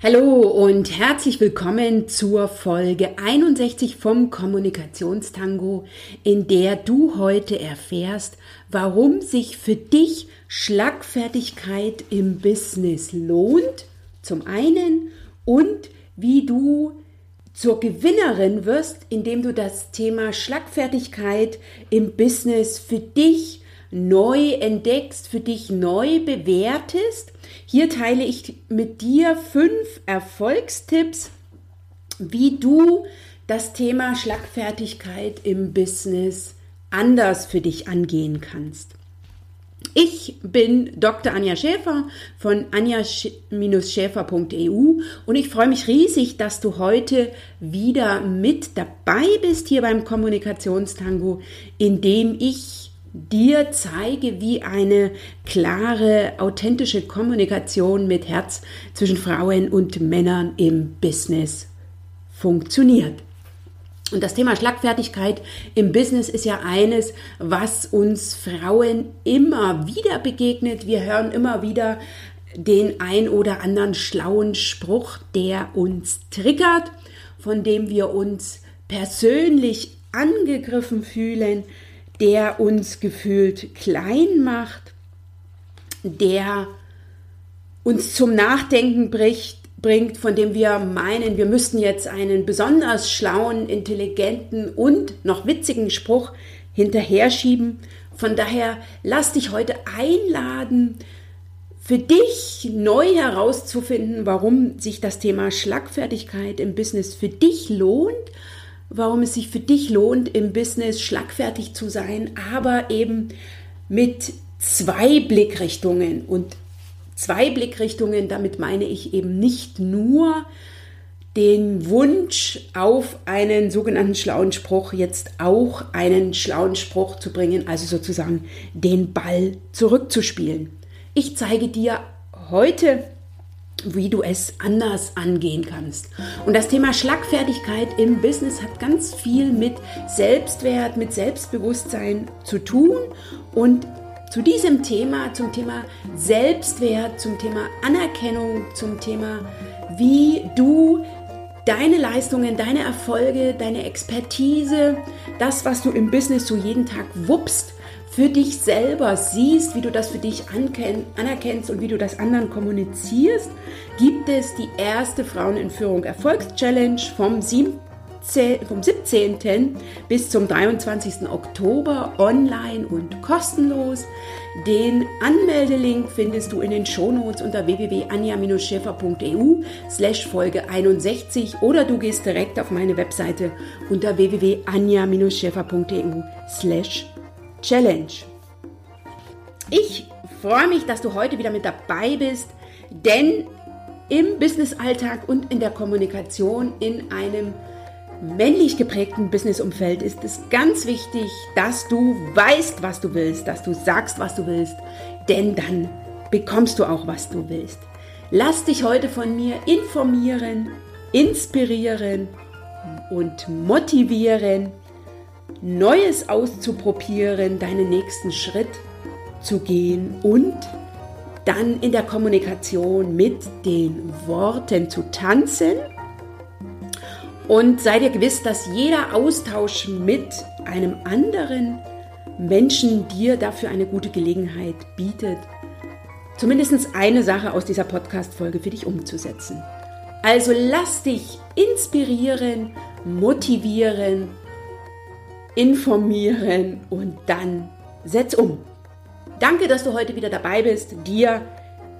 Hallo und herzlich willkommen zur Folge 61 vom Kommunikationstango, in der du heute erfährst, warum sich für dich Schlagfertigkeit im Business lohnt, zum einen, und wie du zur Gewinnerin wirst, indem du das Thema Schlagfertigkeit im Business für dich neu entdeckst, für dich neu bewertest. Hier teile ich mit dir fünf Erfolgstipps, wie du das Thema Schlagfertigkeit im Business anders für dich angehen kannst. Ich bin Dr. Anja Schäfer von anja-schäfer.eu und ich freue mich riesig, dass du heute wieder mit dabei bist hier beim Kommunikationstango, in dem ich dir zeige, wie eine klare, authentische Kommunikation mit Herz zwischen Frauen und Männern im Business funktioniert. Und das Thema Schlagfertigkeit im Business ist ja eines, was uns Frauen immer wieder begegnet. Wir hören immer wieder den ein oder anderen schlauen Spruch, der uns triggert, von dem wir uns persönlich angegriffen fühlen, der uns gefühlt klein macht, der uns zum Nachdenken bringt, von dem wir meinen, wir müssten jetzt einen besonders schlauen, intelligenten und noch witzigen Spruch hinterher schieben. Von daher lass dich heute einladen, für dich neu herauszufinden, warum sich das Thema Schlagfertigkeit im Business für dich lohnt warum es sich für dich lohnt, im Business schlagfertig zu sein, aber eben mit zwei Blickrichtungen. Und zwei Blickrichtungen, damit meine ich eben nicht nur den Wunsch auf einen sogenannten schlauen Spruch, jetzt auch einen schlauen Spruch zu bringen, also sozusagen den Ball zurückzuspielen. Ich zeige dir heute wie du es anders angehen kannst. Und das Thema Schlagfertigkeit im Business hat ganz viel mit Selbstwert, mit Selbstbewusstsein zu tun. Und zu diesem Thema, zum Thema Selbstwert, zum Thema Anerkennung, zum Thema, wie du deine Leistungen, deine Erfolge, deine Expertise, das, was du im Business so jeden Tag wuppst, für dich selber siehst, wie du das für dich anerkennst und wie du das anderen kommunizierst, gibt es die erste Frauen in Führung Erfolgschallenge vom 17 vom 17. bis zum 23. Oktober online und kostenlos. Den Anmeldelink findest du in den Shownotes unter www.anja-schäfer.eu slash Folge 61 oder du gehst direkt auf meine Webseite unter www.anja-schäfer.eu slash Challenge. Ich freue mich, dass du heute wieder mit dabei bist, denn im Businessalltag und in der Kommunikation in einem männlich geprägten Businessumfeld ist es ganz wichtig, dass du weißt, was du willst, dass du sagst, was du willst, denn dann bekommst du auch, was du willst. Lass dich heute von mir informieren, inspirieren und motivieren Neues auszuprobieren, deinen nächsten Schritt zu gehen und dann in der Kommunikation mit den Worten zu tanzen. Und sei dir gewiss, dass jeder Austausch mit einem anderen Menschen dir dafür eine gute Gelegenheit bietet, zumindest eine Sache aus dieser Podcast-Folge für dich umzusetzen. Also lass dich inspirieren, motivieren informieren und dann setz um. Danke, dass du heute wieder dabei bist. Dir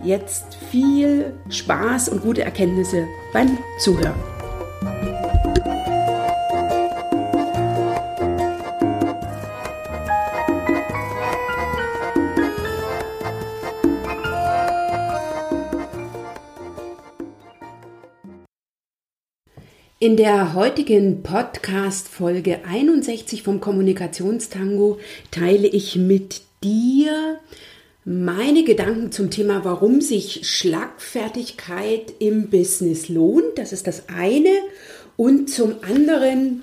jetzt viel Spaß und gute Erkenntnisse beim Zuhören. In der heutigen Podcast-Folge 61 vom Kommunikationstango teile ich mit dir meine Gedanken zum Thema, warum sich Schlagfertigkeit im Business lohnt. Das ist das eine. Und zum anderen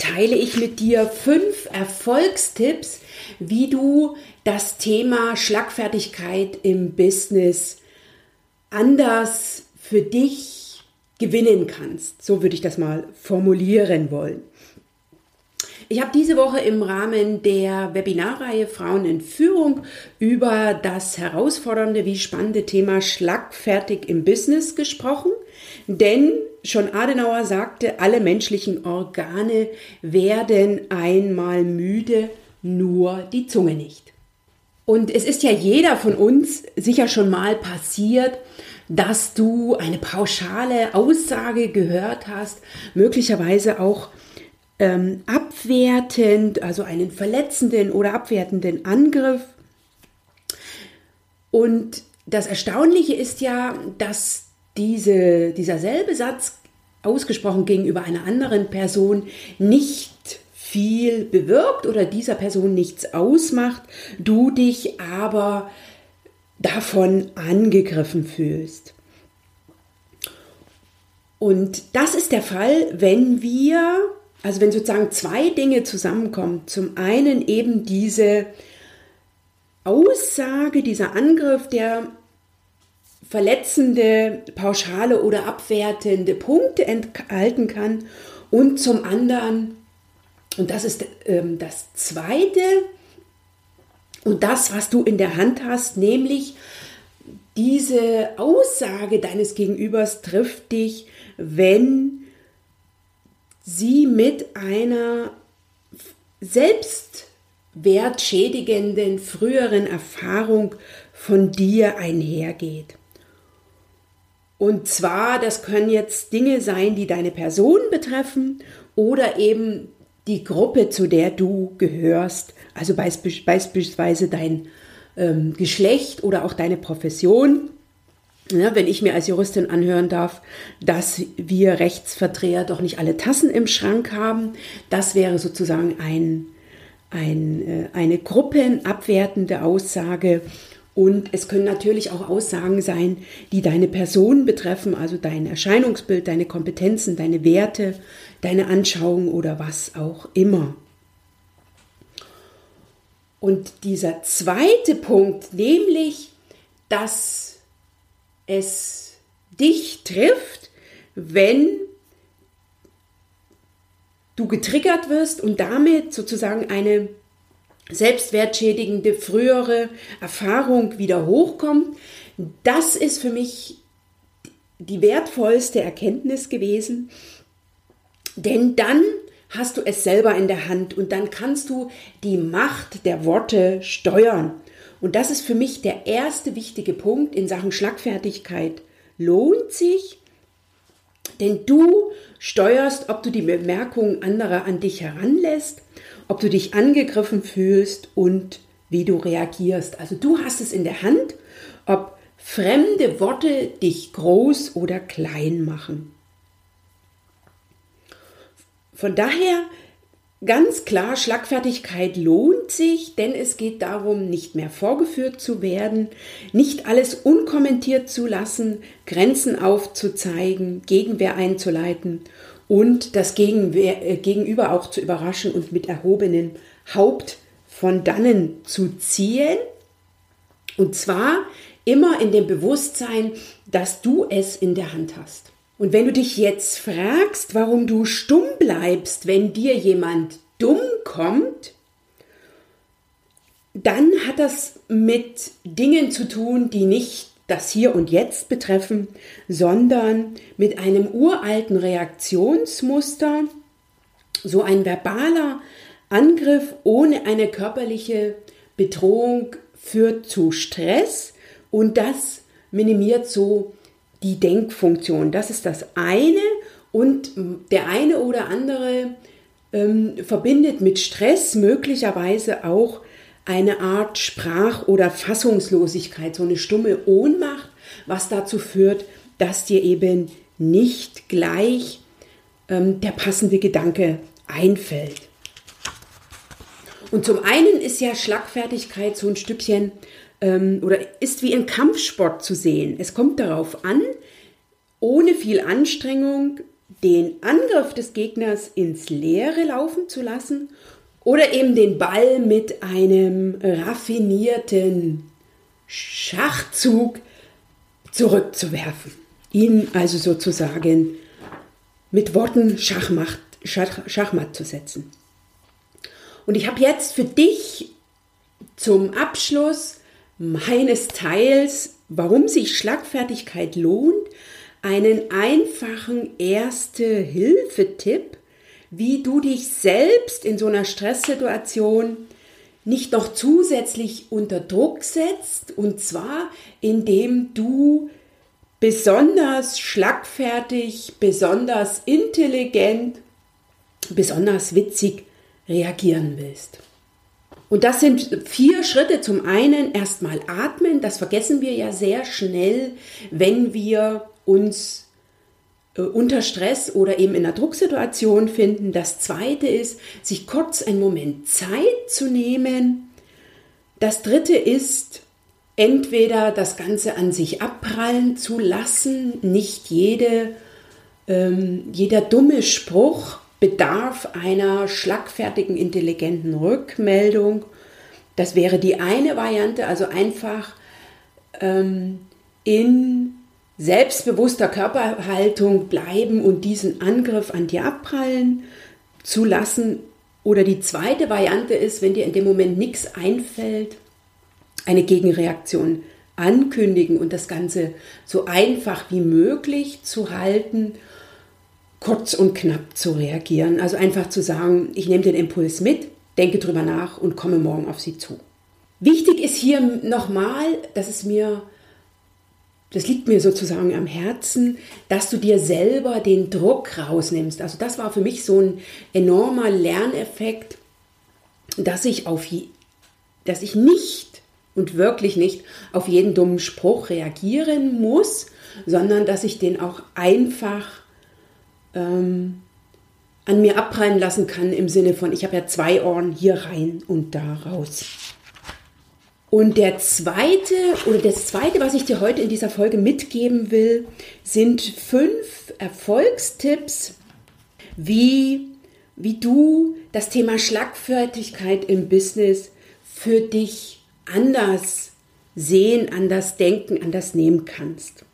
teile ich mit dir fünf Erfolgstipps, wie du das Thema Schlagfertigkeit im Business anders für dich gewinnen kannst. So würde ich das mal formulieren wollen. Ich habe diese Woche im Rahmen der Webinarreihe Frauen in Führung über das herausfordernde wie spannende Thema Schlagfertig im Business gesprochen. Denn schon Adenauer sagte, alle menschlichen Organe werden einmal müde, nur die Zunge nicht. Und es ist ja jeder von uns sicher schon mal passiert, dass du eine pauschale Aussage gehört hast, möglicherweise auch ähm, abwertend, also einen verletzenden oder abwertenden Angriff. Und das Erstaunliche ist ja, dass diese, dieser selbe Satz ausgesprochen gegenüber einer anderen Person nicht viel bewirkt oder dieser Person nichts ausmacht, du dich aber davon angegriffen fühlst. Und das ist der Fall, wenn wir, also wenn sozusagen zwei Dinge zusammenkommen. Zum einen eben diese Aussage, dieser Angriff, der verletzende, pauschale oder abwertende Punkte enthalten kann und zum anderen, und das ist ähm, das Zweite, und das, was du in der Hand hast, nämlich diese Aussage deines Gegenübers trifft dich, wenn sie mit einer selbstwertschädigenden früheren Erfahrung von dir einhergeht. Und zwar, das können jetzt Dinge sein, die deine Person betreffen oder eben die Gruppe, zu der du gehörst. Also beispielsweise dein ähm, Geschlecht oder auch deine Profession. Ja, wenn ich mir als Juristin anhören darf, dass wir Rechtsvertreter doch nicht alle Tassen im Schrank haben, das wäre sozusagen ein, ein, äh, eine gruppenabwertende Aussage und es können natürlich auch Aussagen sein, die deine Person betreffen, also dein Erscheinungsbild, deine Kompetenzen, deine Werte, deine Anschauung oder was auch immer. Und dieser zweite Punkt, nämlich, dass es dich trifft, wenn du getriggert wirst und damit sozusagen eine selbstwertschädigende frühere Erfahrung wieder hochkommt. Das ist für mich die wertvollste Erkenntnis gewesen, denn dann hast du es selber in der Hand und dann kannst du die Macht der Worte steuern. Und das ist für mich der erste wichtige Punkt in Sachen Schlagfertigkeit. Lohnt sich, denn du steuerst, ob du die Bemerkungen anderer an dich heranlässt ob du dich angegriffen fühlst und wie du reagierst. Also du hast es in der Hand, ob fremde Worte dich groß oder klein machen. Von daher ganz klar, Schlagfertigkeit lohnt sich, denn es geht darum, nicht mehr vorgeführt zu werden, nicht alles unkommentiert zu lassen, Grenzen aufzuzeigen, Gegenwehr einzuleiten und das äh, Gegenüber auch zu überraschen und mit erhobenem Haupt von dannen zu ziehen. Und zwar immer in dem Bewusstsein, dass du es in der Hand hast. Und wenn du dich jetzt fragst, warum du stumm bleibst, wenn dir jemand dumm kommt, dann hat das mit Dingen zu tun, die nicht das Hier und Jetzt betreffen, sondern mit einem uralten Reaktionsmuster, so ein verbaler Angriff ohne eine körperliche Bedrohung führt zu Stress und das minimiert so die Denkfunktion. Das ist das eine und der eine oder andere ähm, verbindet mit Stress möglicherweise auch eine Art Sprach- oder Fassungslosigkeit, so eine stumme Ohnmacht, was dazu führt, dass dir eben nicht gleich ähm, der passende Gedanke einfällt. Und zum einen ist ja Schlagfertigkeit so ein Stückchen ähm, oder ist wie ein Kampfsport zu sehen. Es kommt darauf an, ohne viel Anstrengung den Angriff des Gegners ins Leere laufen zu lassen oder eben den Ball mit einem raffinierten Schachzug zurückzuwerfen. ihn also sozusagen mit Worten Schachmatt, Schach, Schachmatt zu setzen. Und ich habe jetzt für dich zum Abschluss meines Teils, warum sich Schlagfertigkeit lohnt, einen einfachen Erste-Hilfe-Tipp, wie du dich selbst in so einer Stresssituation nicht noch zusätzlich unter Druck setzt, und zwar indem du besonders schlagfertig, besonders intelligent, besonders witzig reagieren willst. Und das sind vier Schritte. Zum einen erstmal atmen. Das vergessen wir ja sehr schnell, wenn wir uns unter Stress oder eben in einer Drucksituation finden. Das zweite ist, sich kurz einen Moment Zeit zu nehmen. Das dritte ist, entweder das Ganze an sich abprallen zu lassen, nicht jede, ähm, jeder dumme Spruch bedarf einer schlagfertigen, intelligenten Rückmeldung. Das wäre die eine Variante, also einfach ähm, in selbstbewusster Körperhaltung bleiben und diesen Angriff an dir abprallen zu lassen. Oder die zweite Variante ist, wenn dir in dem Moment nichts einfällt, eine Gegenreaktion ankündigen und das Ganze so einfach wie möglich zu halten, kurz und knapp zu reagieren. Also einfach zu sagen, ich nehme den Impuls mit, denke drüber nach und komme morgen auf Sie zu. Wichtig ist hier nochmal, dass es mir das liegt mir sozusagen am Herzen, dass du dir selber den Druck rausnimmst. Also das war für mich so ein enormer Lerneffekt, dass ich auf dass ich nicht und wirklich nicht auf jeden dummen Spruch reagieren muss, sondern dass ich den auch einfach ähm, an mir abprallen lassen kann im Sinne von, ich habe ja zwei Ohren hier rein und da raus. Und der zweite oder das zweite, was ich dir heute in dieser Folge mitgeben will, sind fünf Erfolgstipps, wie, wie du das Thema Schlagfertigkeit im Business für dich anders sehen, anders denken, anders nehmen kannst.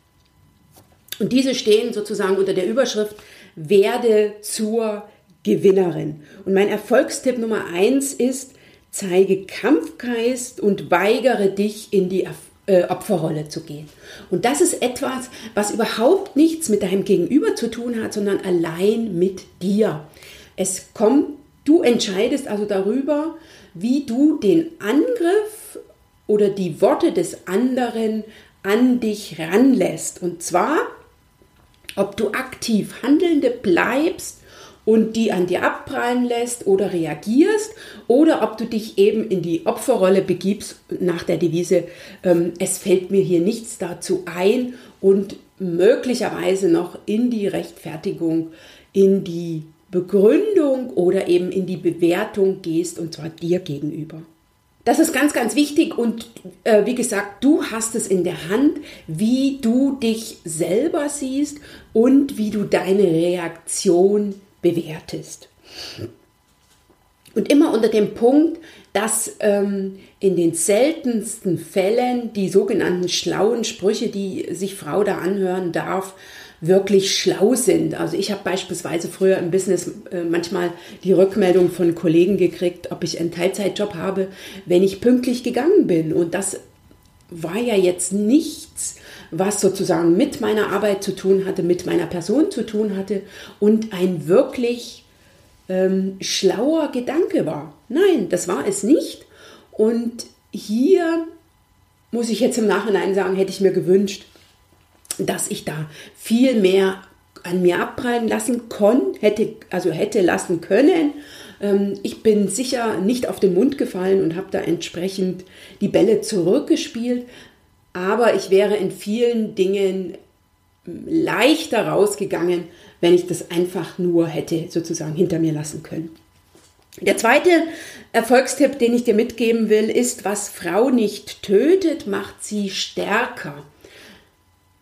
Und diese stehen sozusagen unter der Überschrift Werde zur Gewinnerin. Und mein Erfolgstipp Nummer eins ist, zeige Kampfgeist und weigere dich in die äh, Opferrolle zu gehen. Und das ist etwas, was überhaupt nichts mit deinem Gegenüber zu tun hat, sondern allein mit dir. Es kommt, du entscheidest also darüber, wie du den Angriff oder die Worte des anderen an dich ranlässt. Und zwar, ob du aktiv Handelnde bleibst und die an dir abprallen lässt oder reagierst oder ob du dich eben in die Opferrolle begibst nach der Devise, ähm, es fällt mir hier nichts dazu ein und möglicherweise noch in die Rechtfertigung, in die Begründung oder eben in die Bewertung gehst und zwar dir gegenüber. Das ist ganz, ganz wichtig und äh, wie gesagt, du hast es in der Hand, wie du dich selber siehst und wie du deine Reaktion bewertest. Und immer unter dem Punkt, dass ähm, in den seltensten Fällen die sogenannten schlauen Sprüche, die sich Frau da anhören darf, wirklich schlau sind. Also ich habe beispielsweise früher im Business äh, manchmal die Rückmeldung von Kollegen gekriegt, ob ich einen Teilzeitjob habe, wenn ich pünktlich gegangen bin. Und das war ja jetzt nichts, was sozusagen mit meiner Arbeit zu tun hatte, mit meiner Person zu tun hatte und ein wirklich ähm, schlauer Gedanke war. Nein, das war es nicht. Und hier muss ich jetzt im Nachhinein sagen, hätte ich mir gewünscht, dass ich da viel mehr an mir abprallen lassen konnte, hätte, also hätte lassen können. Ähm, ich bin sicher nicht auf den Mund gefallen und habe da entsprechend die Bälle zurückgespielt, aber ich wäre in vielen Dingen leichter rausgegangen, wenn ich das einfach nur hätte sozusagen hinter mir lassen können. Der zweite Erfolgstipp, den ich dir mitgeben will, ist, was Frau nicht tötet, macht sie stärker.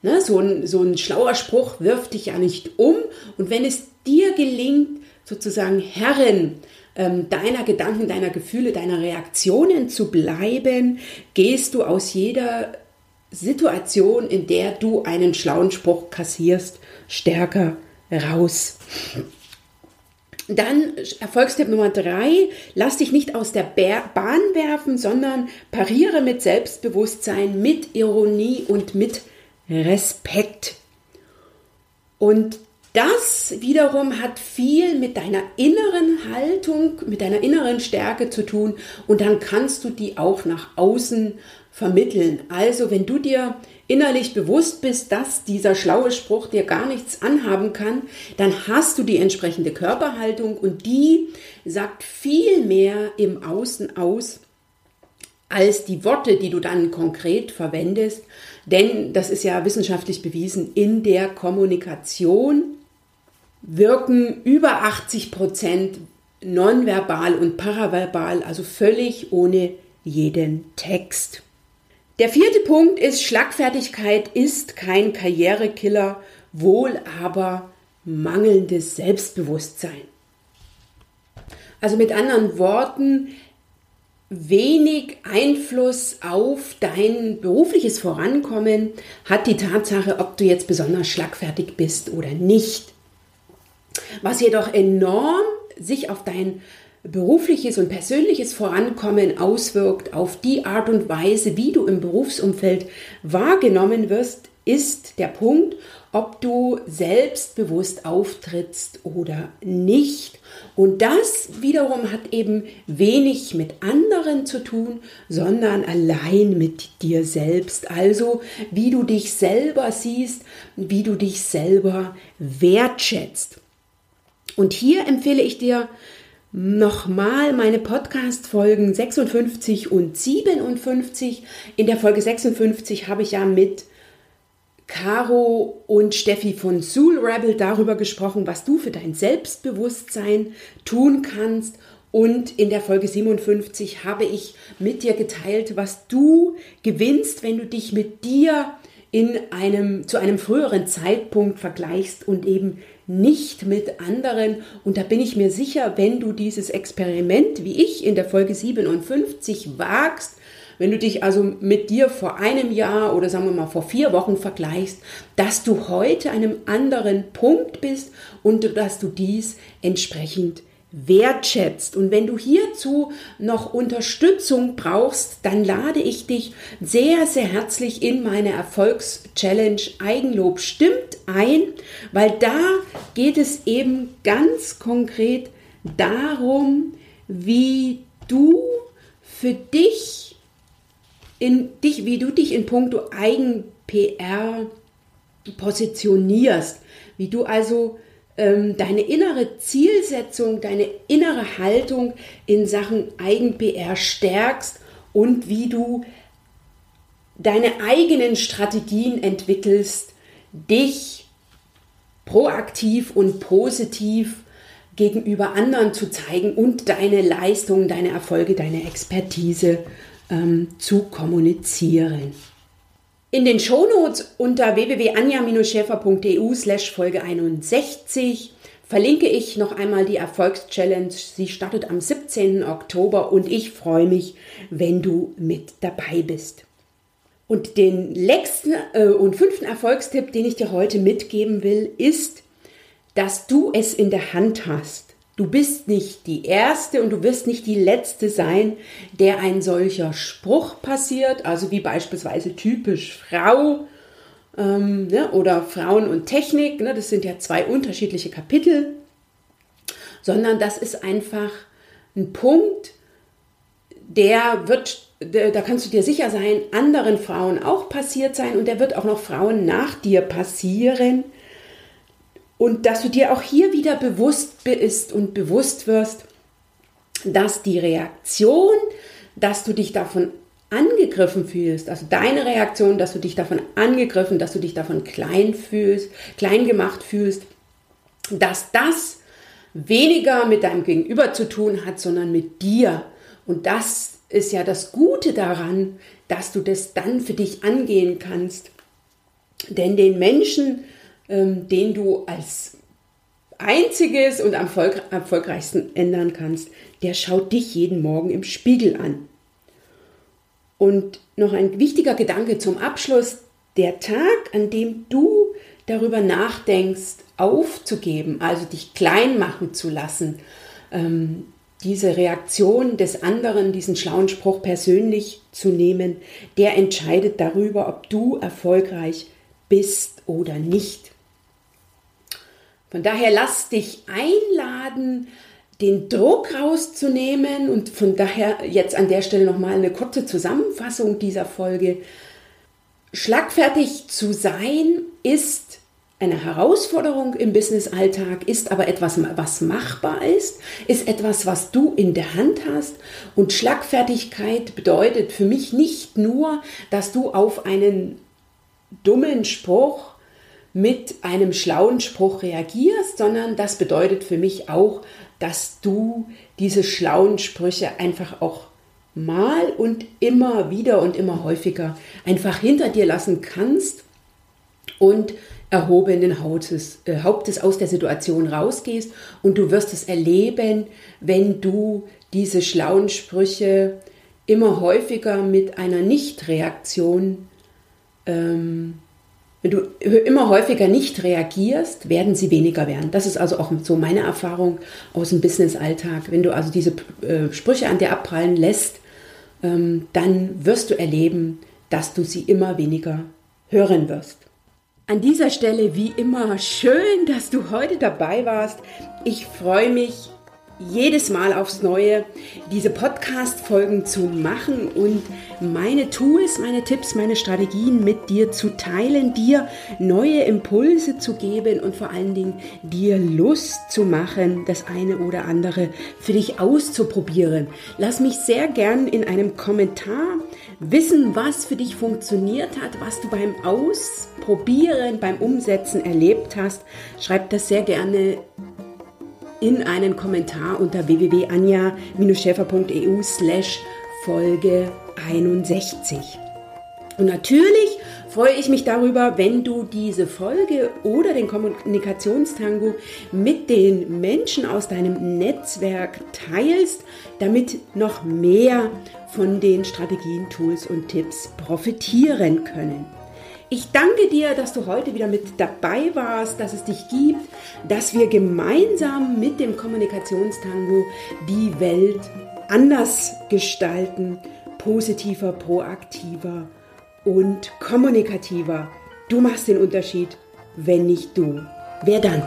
Ne, so, ein, so ein schlauer Spruch wirft dich ja nicht um. Und wenn es dir gelingt, sozusagen Herrin ähm, deiner Gedanken, deiner Gefühle, deiner Reaktionen zu bleiben, gehst du aus jeder Situation, in der du einen schlauen Spruch kassierst, stärker raus. Dann Erfolgstipp Nummer drei, lass dich nicht aus der Bahn werfen, sondern pariere mit Selbstbewusstsein, mit Ironie und mit Respekt. Und das wiederum hat viel mit deiner inneren Haltung, mit deiner inneren Stärke zu tun und dann kannst du die auch nach außen vermitteln. Also wenn du dir innerlich bewusst bist, dass dieser schlaue Spruch dir gar nichts anhaben kann, dann hast du die entsprechende Körperhaltung und die sagt viel mehr im Außen aus als die Worte, die du dann konkret verwendest. Denn das ist ja wissenschaftlich bewiesen, in der Kommunikation wirken über 80 Prozent nonverbal und paraverbal, also völlig ohne jeden Text. Der vierte Punkt ist, Schlagfertigkeit ist kein Karrierekiller, wohl aber mangelndes Selbstbewusstsein. Also mit anderen Worten, wenig Einfluss auf dein berufliches Vorankommen hat die Tatsache, ob du jetzt besonders schlagfertig bist oder nicht. Was jedoch enorm sich auf dein berufliches und persönliches Vorankommen auswirkt, auf die Art und Weise, wie du im Berufsumfeld wahrgenommen wirst, ist der Punkt, ob du selbstbewusst auftrittst oder nicht. Und das wiederum hat eben wenig mit anderen zu tun, sondern allein mit dir selbst. Also wie du dich selber siehst, wie du dich selber wertschätzt. Und hier empfehle ich dir nochmal meine Podcast-Folgen 56 und 57. In der Folge 56 habe ich ja mit Caro und Steffi von Soul Rebel darüber gesprochen, was du für dein Selbstbewusstsein tun kannst. Und in der Folge 57 habe ich mit dir geteilt, was du gewinnst, wenn du dich mit dir in einem, zu einem früheren Zeitpunkt vergleichst und eben nicht mit anderen. Und da bin ich mir sicher, wenn du dieses Experiment, wie ich in der Folge 57 wagst, wenn du dich also mit dir vor einem Jahr oder sagen wir mal vor vier Wochen vergleichst, dass du heute einem anderen Punkt bist und dass du dies entsprechend wertschätzt. Und wenn du hierzu noch Unterstützung brauchst, dann lade ich dich sehr, sehr herzlich in meine Erfolgschallenge Eigenlob stimmt ein, weil da geht es eben ganz konkret darum, wie du für dich in dich, wie du dich in puncto Eigen-PR positionierst, wie du also deine innere Zielsetzung, deine innere Haltung in Sachen Eigen-PR stärkst und wie du deine eigenen Strategien entwickelst, dich proaktiv und positiv gegenüber anderen zu zeigen und deine Leistungen, deine Erfolge, deine Expertise ähm, zu kommunizieren. In den Shownotes unter www.anja-schäfer.eu slash Folge 61 verlinke ich noch einmal die Erfolgschallenge. Sie startet am 17. Oktober und ich freue mich, wenn du mit dabei bist. Und den letzten äh, und fünften Erfolgstipp, den ich dir heute mitgeben will, ist, dass du es in der Hand hast. Du bist nicht die Erste und du wirst nicht die Letzte sein, der ein solcher Spruch passiert, also wie beispielsweise typisch Frau ähm, ne, oder Frauen und Technik, ne, das sind ja zwei unterschiedliche Kapitel, sondern das ist einfach ein Punkt, der wird, da kannst du dir sicher sein, anderen Frauen auch passiert sein und der wird auch noch Frauen nach dir passieren und dass du dir auch hier wieder bewusst bist und bewusst wirst, dass die Reaktion, dass du dich davon angegriffen fühlst, also deine Reaktion, dass du dich davon angegriffen, dass du dich davon klein fühlst, klein gemacht fühlst, dass das weniger mit deinem Gegenüber zu tun hat, sondern mit dir. Und das ist ja das Gute daran, dass du das dann für dich angehen kannst. Denn den Menschen, ähm, den du als einziges und am erfolgreichsten ändern kannst, der schaut dich jeden Morgen im Spiegel an. Und noch ein wichtiger Gedanke zum Abschluss. Der Tag, an dem du darüber nachdenkst, aufzugeben, also dich klein machen zu lassen, ähm, diese Reaktion des anderen, diesen schlauen Spruch persönlich zu nehmen, der entscheidet darüber, ob du erfolgreich bist oder nicht. Von daher lass dich einladen, den Druck rauszunehmen und von daher jetzt an der Stelle nochmal eine kurze Zusammenfassung dieser Folge. Schlagfertig zu sein ist eine Herausforderung im Business-Alltag, ist aber etwas, was machbar ist, ist etwas, was du in der Hand hast. Und Schlagfertigkeit bedeutet für mich nicht nur, dass du auf einen dummen Spruch mit einem schlauen Spruch reagierst, sondern das bedeutet für mich auch, dass du diese schlauen Sprüche einfach auch mal und immer wieder und immer häufiger einfach hinter dir lassen kannst und erhobenen Hauptes, äh, Hauptes aus der Situation rausgehst. Und du wirst es erleben, wenn du diese schlauen Sprüche immer häufiger mit einer Nichtreaktion, ähm, wenn du immer häufiger nicht reagierst, werden sie weniger werden. Das ist also auch so meine Erfahrung aus dem Business-Alltag. Wenn du also diese äh, Sprüche an dir abprallen lässt, ähm, dann wirst du erleben, dass du sie immer weniger hören wirst. An dieser Stelle wie immer schön, dass du heute dabei warst. Ich freue mich jedes Mal aufs Neue diese Podcast-Folgen zu machen und meine Tools, meine Tipps, meine Strategien mit dir zu teilen, dir neue Impulse zu geben und vor allen Dingen dir Lust zu machen, das eine oder andere für dich auszuprobieren. Lass mich sehr gern in einem Kommentar wissen, was für dich funktioniert hat, was du beim Ausprobieren, beim Umsetzen erlebt hast. Schreib das sehr gerne in einen Kommentar unter www.anja-schäfer.eu slash Folge 61. Und natürlich freue ich mich darüber, wenn du diese Folge oder den Kommunikationstango mit den Menschen aus deinem Netzwerk teilst, damit noch mehr von den Strategien, Tools und Tipps profitieren können. Ich danke dir, dass du heute wieder mit dabei warst, dass es dich gibt, dass wir gemeinsam mit dem Kommunikationstango die Welt anders gestalten, positiver, proaktiver und kommunikativer. Du machst den Unterschied, wenn nicht du. Wer dann?